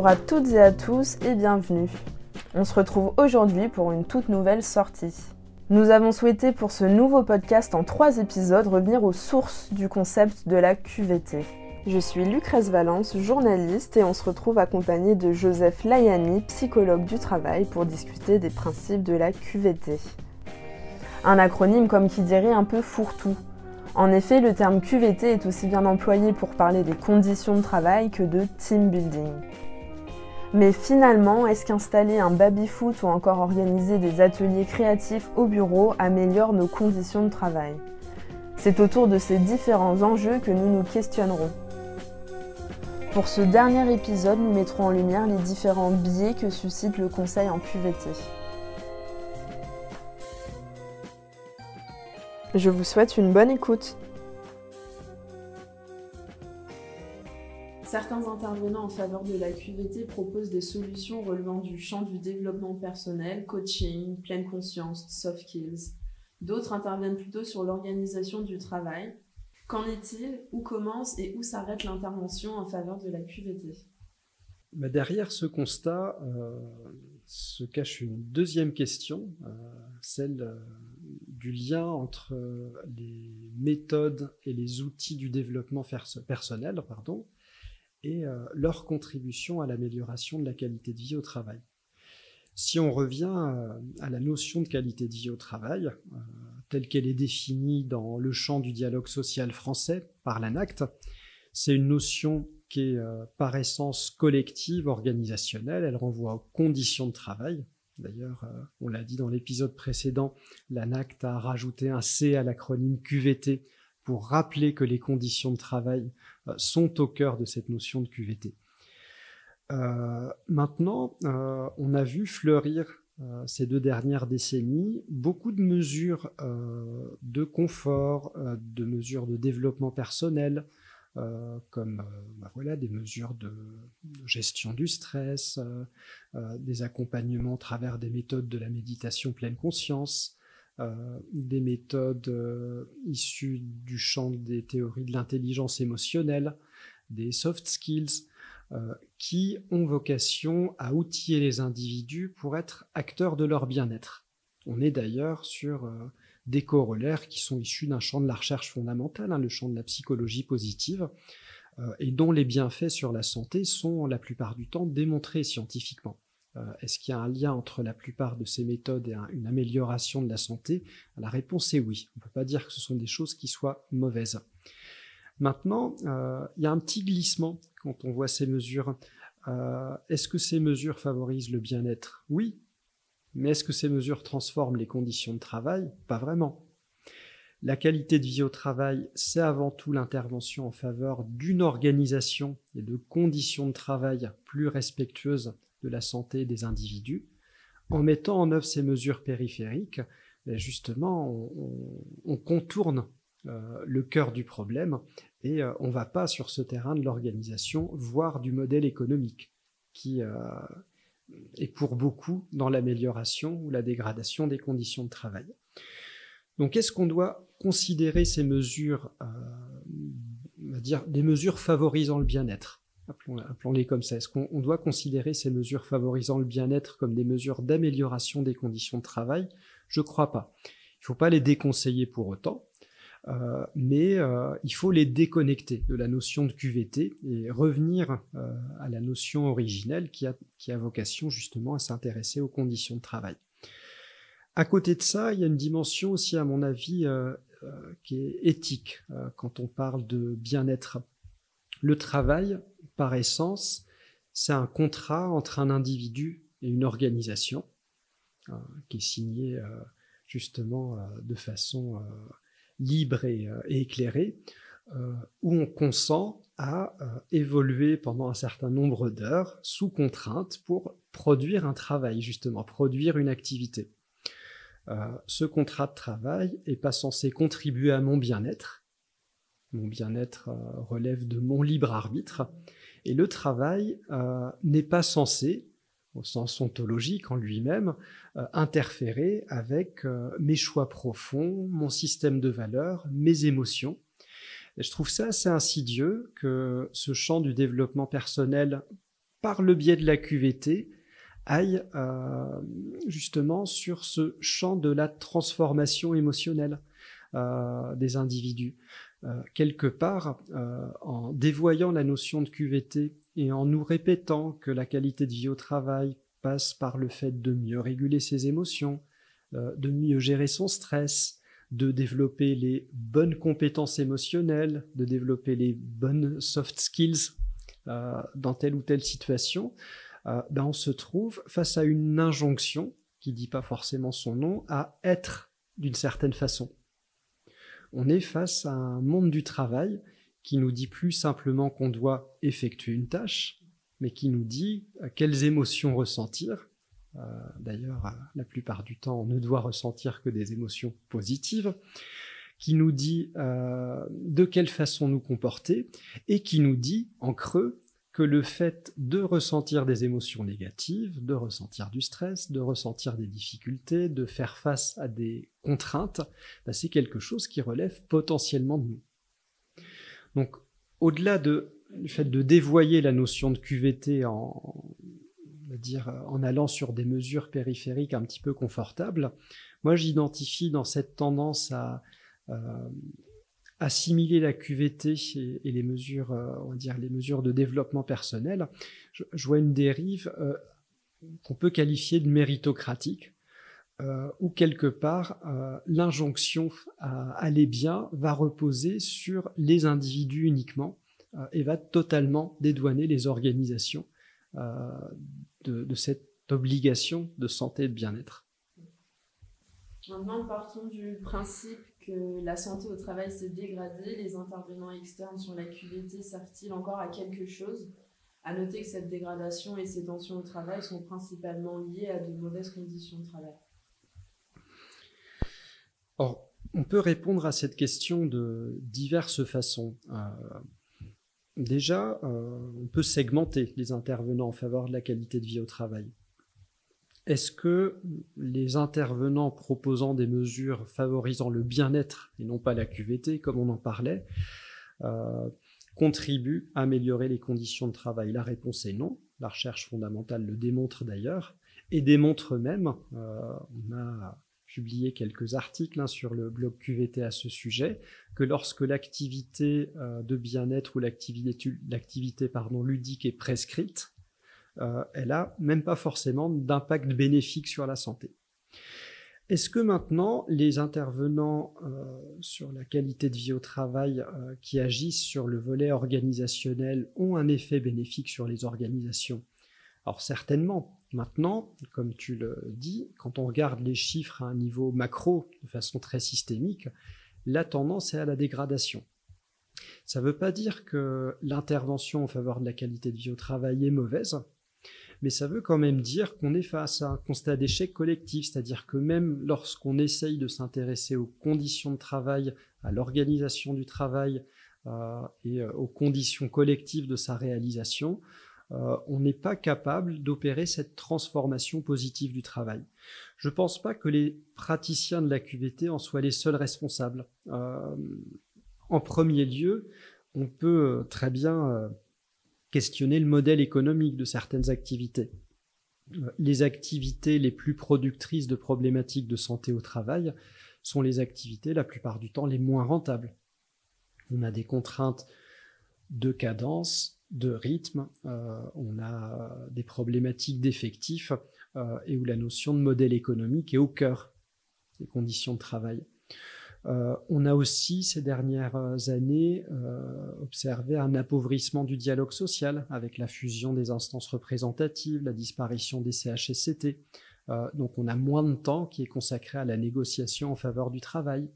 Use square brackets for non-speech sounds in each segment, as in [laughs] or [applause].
Bonjour à toutes et à tous et bienvenue. On se retrouve aujourd'hui pour une toute nouvelle sortie. Nous avons souhaité pour ce nouveau podcast en trois épisodes revenir aux sources du concept de la QVT. Je suis Lucrèce Valence, journaliste, et on se retrouve accompagné de Joseph Layani, psychologue du travail, pour discuter des principes de la QVT. Un acronyme comme qui dirait un peu fourre-tout. En effet, le terme QVT est aussi bien employé pour parler des conditions de travail que de team building. Mais finalement, est-ce qu'installer un baby-foot ou encore organiser des ateliers créatifs au bureau améliore nos conditions de travail? C'est autour de ces différents enjeux que nous nous questionnerons. Pour ce dernier épisode, nous mettrons en lumière les différents biais que suscite le conseil en QVT. Je vous souhaite une bonne écoute. Certains intervenants en faveur de la QVT proposent des solutions relevant du champ du développement personnel, coaching, pleine conscience, soft skills. D'autres interviennent plutôt sur l'organisation du travail, Qu'en est-il? Où commence et où s'arrête l'intervention en faveur de la QVT Derrière ce constat euh, se cache une deuxième question, euh, celle euh, du lien entre les méthodes et les outils du développement personnel pardon, et leur contribution à l'amélioration de la qualité de vie au travail. Si on revient à la notion de qualité de vie au travail, telle qu'elle est définie dans le champ du dialogue social français par l'ANACT, c'est une notion qui est euh, par essence collective, organisationnelle, elle renvoie aux conditions de travail. D'ailleurs, euh, on l'a dit dans l'épisode précédent, l'ANACT a rajouté un C à l'acronyme QVT pour rappeler que les conditions de travail euh, sont au cœur de cette notion de QVT. maintenant, on a vu fleurir euh, ces deux dernières décennies, beaucoup de mesures euh, de confort, euh, de mesures de développement personnel, comme bah voilà, des mesures de, gestion du stress, des accompagnements à travers des méthodes de la méditation pleine conscience, des méthodes issues du champ des théories de l'intelligence émotionnelle, des soft skills, euh, qui ont vocation à outiller les individus pour être acteurs de leur bien-être. On est d'ailleurs sur euh, des corollaires qui sont issus d'un champ de la recherche fondamentale, hein, le champ de la psychologie positive, euh, et dont les bienfaits sur la santé sont la plupart du temps démontrés scientifiquement. Est-ce qu'il y a un lien entre la plupart de ces méthodes et une amélioration de la santé? La réponse est oui. On ne peut pas dire que ce sont des choses qui soient mauvaises. Maintenant, euh, il y a un petit glissement quand on voit ces mesures. Euh, est-ce que ces mesures favorisent le bien-être? Oui. Mais est-ce que ces mesures transforment les conditions de travail? Pas vraiment. La qualité de vie au travail, c'est avant tout l'intervention en faveur d'une organisation et de conditions de travail plus respectueuses de la santé des individus. En mettant en œuvre ces mesures périphériques, ben justement, on, contourne euh, le cœur du problème et euh, on ne va pas sur ce terrain de l'organisation voir du modèle économique qui euh, est pour beaucoup dans l'amélioration ou la dégradation des conditions de travail. Donc est-ce qu'on doit considérer ces mesures, on va dire des mesures favorisant le bien-être? Appelons-les comme ça. Est-ce qu'on doit considérer ces mesures favorisant le bien-être comme des mesures d'amélioration des conditions de travail? Je ne crois pas. Il ne faut pas les déconseiller pour autant. Euh, mais euh, il faut les déconnecter de la notion de QVT et revenir euh, à la notion originelle qui a, qui a vocation justement à s'intéresser aux conditions de travail. À côté de ça, il y a une dimension aussi, à mon avis, qui est éthique quand on parle de bien-être. Le travail, par essence, c'est un contrat entre un individu et une organisation qui est signé justement de façon libre et, euh, éclairé, euh, où on consent à euh, évoluer pendant un certain nombre d'heures sous contrainte pour produire un travail, justement, produire une activité. ce contrat de travail n'est pas censé contribuer à mon bien-être. Mon bien-être relève de mon libre arbitre. Et le travail n'est pas censé au sens ontologique en lui-même, euh, interférer avec euh, mes choix profonds, mon système de valeurs, mes émotions. Et je trouve ça assez insidieux que ce champ du développement personnel par le biais de la QVT, aille euh, justement sur ce champ de la transformation émotionnelle euh, des individus. Euh, quelque part, en dévoyant la notion de QVT et en nous répétant que la qualité de vie au travail passe par le fait de mieux réguler ses émotions, de mieux gérer son stress, de développer les bonnes compétences émotionnelles, de développer les bonnes soft skills dans telle ou telle situation, euh, ben on se trouve face à une injonction, qui dit pas forcément son nom, à être d'une certaine façon. On est face à un monde du travail qui nous dit plus simplement qu'on doit effectuer une tâche, mais qui nous dit euh, quelles émotions ressentir. Euh, d'ailleurs, la plupart du temps, on ne doit ressentir que des émotions positives, qui nous dit de quelle façon nous comporter, et qui nous dit, en creux, que le fait de ressentir des émotions négatives, de ressentir du stress, de ressentir des difficultés, de faire face à des contraintes, bah, c'est quelque chose qui relève potentiellement de nous. Donc, au-delà de, du fait de dévoyer la notion de QVT en, allant sur des mesures périphériques un petit peu confortables, moi j'identifie dans cette tendance à euh, assimiler la QVT et, les mesures, euh, on va dire les mesures de développement personnel, je, vois une dérive euh, qu'on peut qualifier de méritocratique, euh, où quelque part l'injonction à aller bien va reposer sur les individus uniquement et va totalement dédouaner les organisations de, de cette obligation de santé et de bien-être. Maintenant, partons du principe que la santé au travail s'est dégradée. Les intervenants externes sur la QVT servent-ils encore à quelque chose? À noter que cette dégradation et ces tensions au travail sont principalement liées à de mauvaises conditions de travail. Or, on peut répondre à cette question de diverses façons. Euh, déjà, euh, on peut segmenter les intervenants en faveur de la qualité de vie au travail. Est-ce que les intervenants proposant des mesures favorisant le bien-être et non pas la QVT, comme on en parlait, euh, contribuent à améliorer les conditions de travail? La réponse est non. La recherche fondamentale le démontre d'ailleurs, et démontre même, euh, on a publié quelques articles hein, sur le blog QVT à ce sujet, que lorsque l'activité euh, de bien-être ou l'activité ludique est prescrite, euh, elle a même pas forcément d'impact bénéfique sur la santé. Est-ce que maintenant les intervenants euh, sur la qualité de vie au travail euh, qui agissent sur le volet organisationnel ont un effet bénéfique sur les organisations? Alors certainement. Maintenant, comme tu le dis, quand on regarde les chiffres à un niveau macro de façon très systémique, la tendance est à la dégradation. Ça ne veut pas dire que l'intervention en faveur de la qualité de vie au travail est mauvaise, mais ça veut quand même dire qu'on est face à un constat d'échec collectif, c'est-à-dire que même lorsqu'on essaye de s'intéresser aux conditions de travail, à l'organisation du travail euh, et euh, aux conditions collectives de sa réalisation, euh, on n'est pas capable d'opérer cette transformation positive du travail. Je ne pense pas que les praticiens de la QVT en soient les seuls responsables. en premier lieu, on peut très bien questionner le modèle économique de certaines activités. Euh, les activités les plus productrices de problématiques de santé au travail sont les activités la plupart du temps les moins rentables. On a des contraintes de cadence, de rythme, euh, on a des problématiques d'effectifs euh, et où la notion de modèle économique est au cœur des conditions de travail. Euh, on a aussi ces dernières années euh, observé un appauvrissement du dialogue social avec la fusion des instances représentatives, la disparition des CHSCT. Euh, donc on a moins de temps qui est consacré à la négociation en faveur du travail.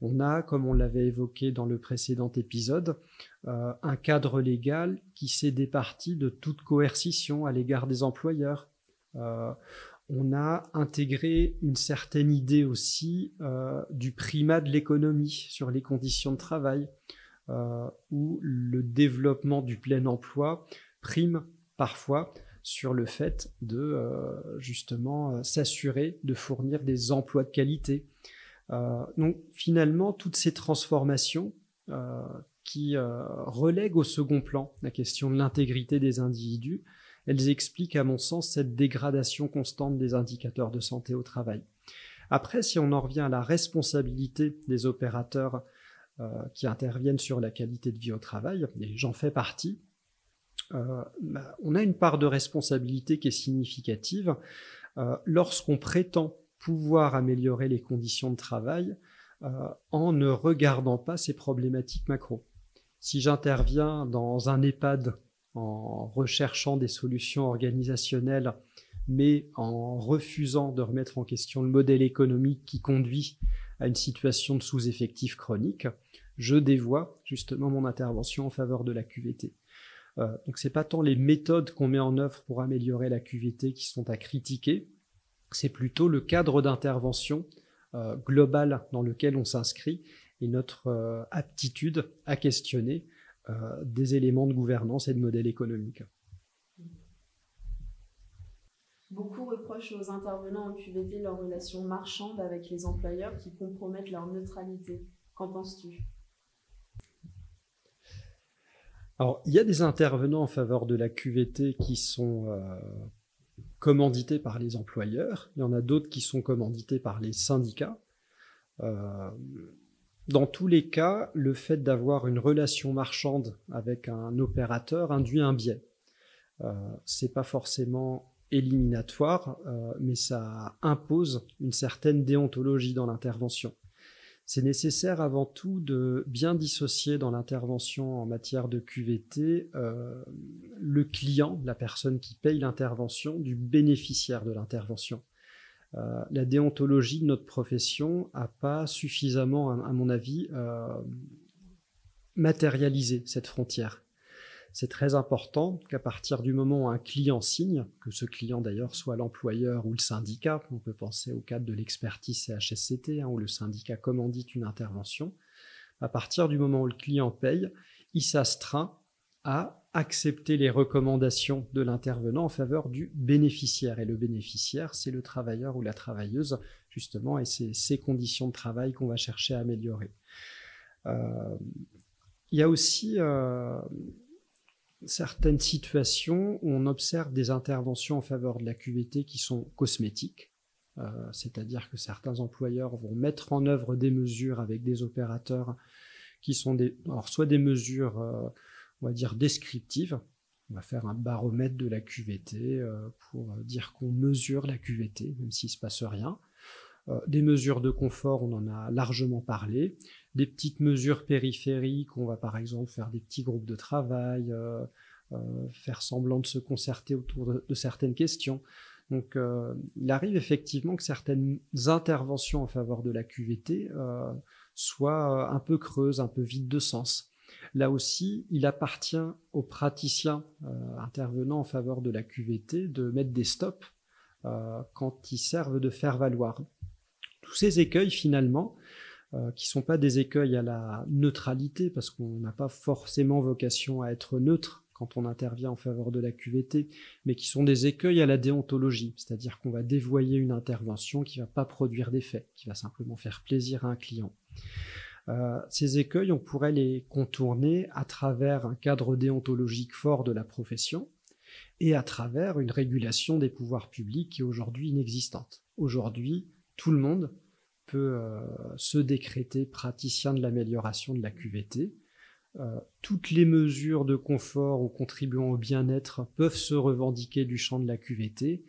On a, comme on l'avait évoqué dans le précédent épisode, un cadre légal qui s'est départi de toute coercition à l'égard des employeurs on a intégré une certaine idée aussi euh, du primat de l'économie sur les conditions de travail, euh, où le développement du plein emploi prime parfois sur le fait de euh, justement s'assurer de fournir des emplois de qualité. donc finalement, toutes ces transformations qui relèguent au second plan la question de l'intégrité des individus, elles expliquent à mon sens cette dégradation constante des indicateurs de santé au travail. Après, si on en revient à la responsabilité des opérateurs euh, qui interviennent sur la qualité de vie au travail, et j'en fais partie, euh, bah, on a une part de responsabilité qui est significative euh, lorsqu'on prétend pouvoir améliorer les conditions de travail en ne regardant pas ces problématiques macro. Si j'interviens dans un EHPAD en recherchant des solutions organisationnelles, mais en refusant de remettre en question le modèle économique qui conduit à une situation de sous-effectif chronique, je dévoie justement mon intervention en faveur de la QVT. Euh, donc c'est pas tant les méthodes qu'on met en œuvre pour améliorer la QVT qui sont à critiquer, c'est plutôt le cadre d'intervention euh, global dans lequel on s'inscrit et notre euh, aptitude à questionner des éléments de gouvernance et de modèle économique. Beaucoup reprochent aux intervenants en QVT leur relation marchande avec les employeurs qui compromettent leur neutralité. Qu'en penses-tu? Alors, il y a des intervenants en faveur de la QVT qui sont euh, commandités par les employeurs. Il y en a d'autres qui sont commandités par les syndicats. Euh, dans tous les cas, le fait d'avoir une relation marchande avec un opérateur induit un biais. Euh, c'est pas forcément éliminatoire, euh, mais ça impose une certaine déontologie dans l'intervention. C'est nécessaire avant tout de bien dissocier dans l'intervention en matière de QVT euh, le client, la personne qui paye l'intervention, du bénéficiaire de l'intervention. Euh, la déontologie de notre profession n'a pas suffisamment, à, mon avis, matérialisé cette frontière. C'est très important qu'à partir du moment où un client signe, que ce client d'ailleurs soit l'employeur ou le syndicat, on peut penser au cadre de l'expertise CHSCT, hein, où le syndicat commandite une intervention, à partir du moment où le client paye, il s'astreint à accepter les recommandations de l'intervenant en faveur du bénéficiaire. Et le bénéficiaire, c'est le travailleur ou la travailleuse, justement, et c'est ces conditions de travail qu'on va chercher à améliorer. Euh, il y a aussi euh, certaines situations où on observe des interventions en faveur de la QVT qui sont cosmétiques, euh, c'est-à-dire que certains employeurs vont mettre en œuvre des mesures avec des opérateurs qui sont alors soit des mesures, on va dire descriptives. On va faire un baromètre de la QVT euh, pour dire qu'on mesure la QVT, même s'il ne se passe rien. des mesures de confort, on en a largement parlé des petites mesures périphériques. On va par exemple faire des petits groupes de travail, euh, euh, faire semblant de se concerter autour de, certaines questions. Donc euh, il arrive effectivement que certaines interventions en faveur de la QVT soient un peu creuses, un peu vides de sens. Là aussi, il appartient aux praticiens intervenant en faveur de la QVT de mettre des stops quand ils servent de faire valoir. Tous ces écueils, finalement, euh, qui sont pas des écueils à la neutralité, parce qu'on n'a pas forcément vocation à être neutre quand on intervient en faveur de la QVT, mais qui sont des écueils à la déontologie, c'est-à-dire qu'on va dévoyer une intervention qui va pas produire d'effet, qui va simplement faire plaisir à un client. Euh, ces écueils, on pourrait les contourner à travers un cadre déontologique fort de la profession et à travers une régulation des pouvoirs publics qui est aujourd'hui inexistante. Aujourd'hui, tout le monde peut euh, se décréter praticien de l'amélioration de la QVT. Euh, toutes les mesures de confort ou contribuant au bien-être peuvent se revendiquer du champ de la QVT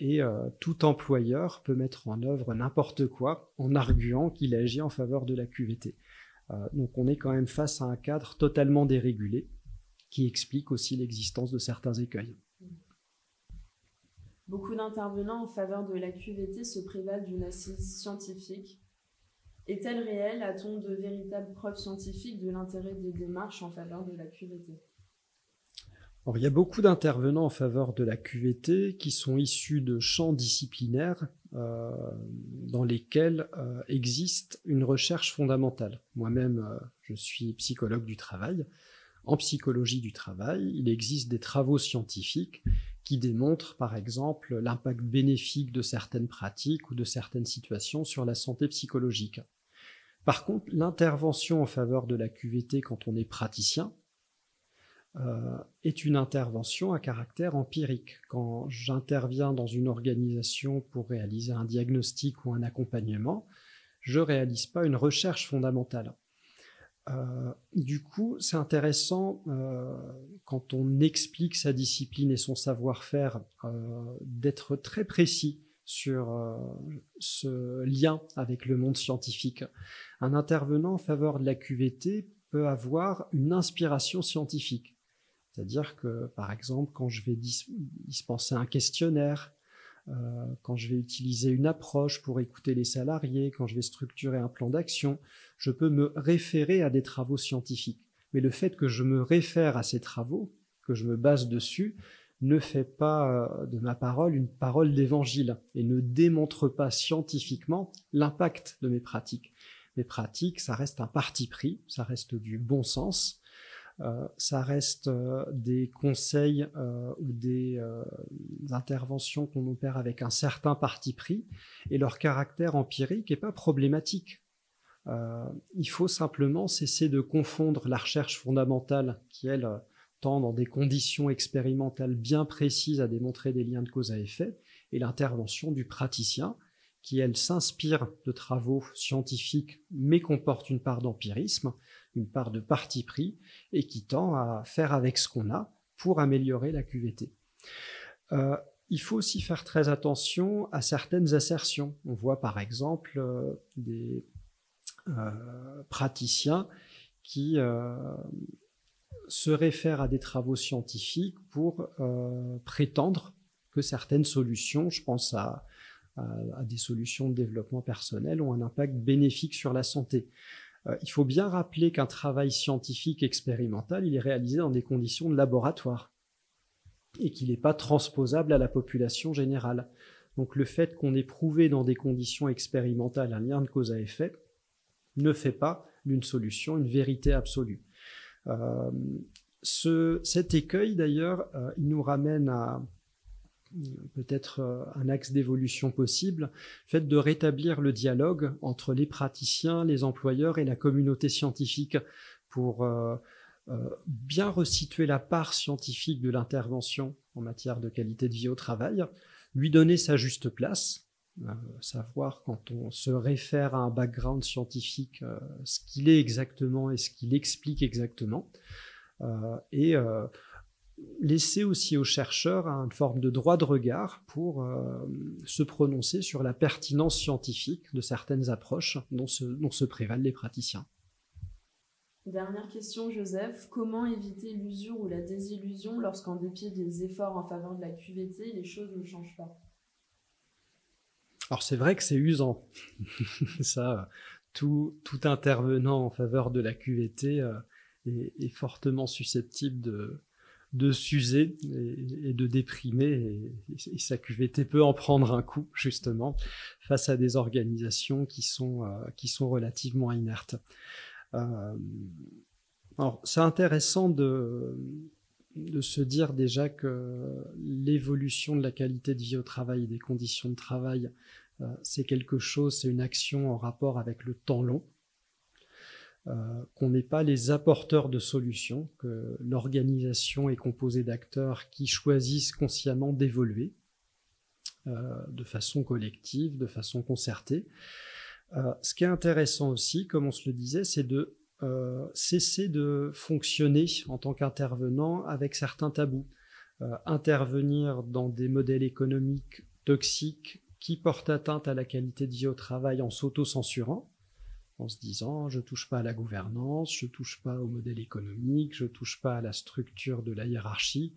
et tout employeur peut mettre en œuvre n'importe quoi en arguant qu'il agit en faveur de la QVT. donc on est quand même face à un cadre totalement dérégulé qui explique aussi l'existence de certains écueils. Beaucoup d'intervenants en faveur de la QVT se prévalent d'une assise scientifique. Est-elle réelle? A-t-on de véritables preuves scientifiques de l'intérêt des démarches en faveur de la QVT? Il y a beaucoup d'intervenants en faveur de la QVT qui sont issus de champs disciplinaires euh, dans lesquels euh, existe une recherche fondamentale. Moi-même, euh, je suis psychologue du travail. En psychologie du travail, il existe des travaux scientifiques qui démontrent par exemple l'impact bénéfique de certaines pratiques ou de certaines situations sur la santé psychologique. Par contre, l'intervention en faveur de la QVT quand on est praticien, est une intervention à caractère empirique. Quand j'interviens dans une organisation pour réaliser un diagnostic ou un accompagnement, je ne réalise pas une recherche fondamentale. Euh, du coup, c'est intéressant euh, quand on explique sa discipline et son savoir-faire euh, d'être très précis sur ce lien avec le monde scientifique. Un intervenant en faveur de la QVT peut avoir une inspiration scientifique. C'est-à-dire que, par exemple, quand je vais dispenser un questionnaire, euh, quand je vais utiliser une approche pour écouter les salariés, quand je vais structurer un plan d'action, je peux me référer à des travaux scientifiques. Mais le fait que je me réfère à ces travaux, que je me base dessus, ne fait pas euh, de ma parole une parole d'évangile et ne démontre pas scientifiquement l'impact de mes pratiques. Mes pratiques, ça reste un parti pris, ça reste du bon sens, ça reste euh, des conseils euh, ou des interventions qu'on opère avec un certain parti pris et leur caractère empirique n'est pas problématique. il faut simplement cesser de confondre la recherche fondamentale qui, elle, tend dans des conditions expérimentales bien précises à démontrer des liens de cause à effet, et l'intervention du praticien qui, elle, s'inspire de travaux scientifiques mais comporte une part d'empirisme une part de parti pris et qui tend à faire avec ce qu'on a pour améliorer la QVT. Euh, il faut aussi faire très attention à certaines assertions. On voit par exemple euh, des euh, praticiens qui se réfèrent à des travaux scientifiques pour prétendre que certaines solutions, je pense à, à, des solutions de développement personnel, ont un impact bénéfique sur la santé. Euh, il faut bien rappeler qu'un travail scientifique expérimental, il est réalisé dans des conditions de laboratoire et qu'il n'est pas transposable à la population générale. Donc le fait qu'on ait prouvé dans des conditions expérimentales un lien de cause à effet ne fait pas d'une solution une vérité absolue. Euh, cet écueil, d'ailleurs, euh, il nous ramène à, peut-être euh, un axe d'évolution possible, fait de rétablir le dialogue entre les praticiens, les employeurs et la communauté scientifique pour euh, euh, bien resituer la part scientifique de l'intervention en matière de qualité de vie au travail, lui donner sa juste place, savoir quand on se réfère à un background scientifique ce qu'il est exactement et ce qu'il explique exactement, et laisser aussi aux chercheurs une forme de droit de regard pour euh, se prononcer sur la pertinence scientifique de certaines approches dont se, prévalent les praticiens. Dernière question, Joseph. Comment éviter l'usure ou la désillusion lorsqu'en dépit des efforts en faveur de la QVT, les choses ne changent pas? Alors c'est vrai que c'est usant. [laughs] Ça, tout, intervenant en faveur de la QVT euh, est, fortement susceptible de, de s'user et, de déprimer et, sa QVT peut en prendre un coup justement face à des organisations qui sont, euh, qui sont relativement inertes. Euh, alors c'est intéressant de, de se dire déjà que l'évolution de la qualité de vie au travail et des conditions de travail, euh, c'est quelque chose, c'est une action en rapport avec le temps long. Euh, qu'on n'est pas les apporteurs de solutions, que l'organisation est composée d'acteurs qui choisissent consciemment d'évoluer euh, de façon collective, de façon concertée. Euh, ce qui est intéressant aussi, comme on se le disait, c'est de cesser de fonctionner en tant qu'intervenant avec certains tabous. intervenir dans des modèles économiques toxiques qui portent atteinte à la qualité de vie au travail en s'auto-censurant, en se disant je touche pas à la gouvernance, je touche pas au modèle économique, je touche pas à la structure de la hiérarchie,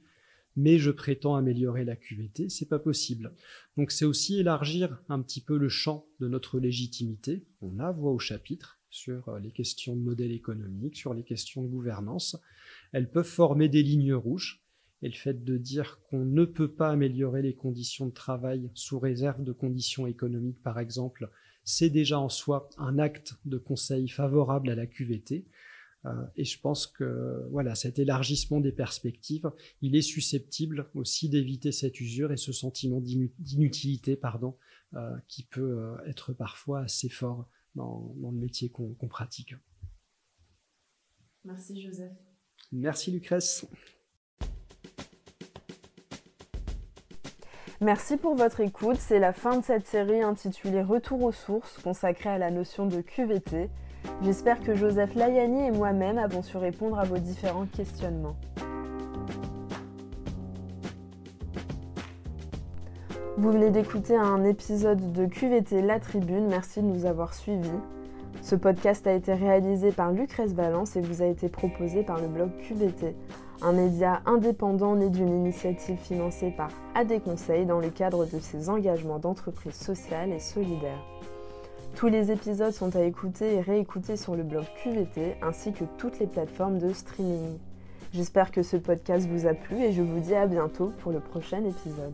mais je prétends améliorer la QVT, c'est pas possible. Donc c'est aussi élargir un petit peu le champ de notre légitimité. On a voix au chapitre sur euh, les questions de modèle économique, sur les questions de gouvernance. Elles peuvent former des lignes rouges. Et le fait de dire qu'on ne peut pas améliorer les conditions de travail sous réserve de conditions économiques, par exemple, c'est déjà en soi un acte de conseil favorable à la QVT. Euh, et je pense que voilà, cet élargissement des perspectives, il est susceptible aussi d'éviter cette usure et ce sentiment d'inutilité, pardon, euh, qui peut euh, être parfois assez fort dans, le métier qu'on pratique. Merci Joseph. Merci Lucrèce. Merci pour votre écoute. C'est la fin de cette série intitulée Retour aux sources, consacrée à la notion de QVT. J'espère que Joseph Layani et moi-même avons su répondre à vos différents questionnements. Vous venez d'écouter un épisode de QVT La Tribune, merci de nous avoir suivis. Ce podcast a été réalisé par Lucrèce Valence et vous a été proposé par le blog QVT, un média indépendant né d'une initiative financée par AD Conseil dans le cadre de ses engagements d'entreprise sociale et solidaire. Tous les épisodes sont à écouter et réécouter sur le blog QVT ainsi que toutes les plateformes de streaming. J'espère que ce podcast vous a plu et je vous dis à bientôt pour le prochain épisode.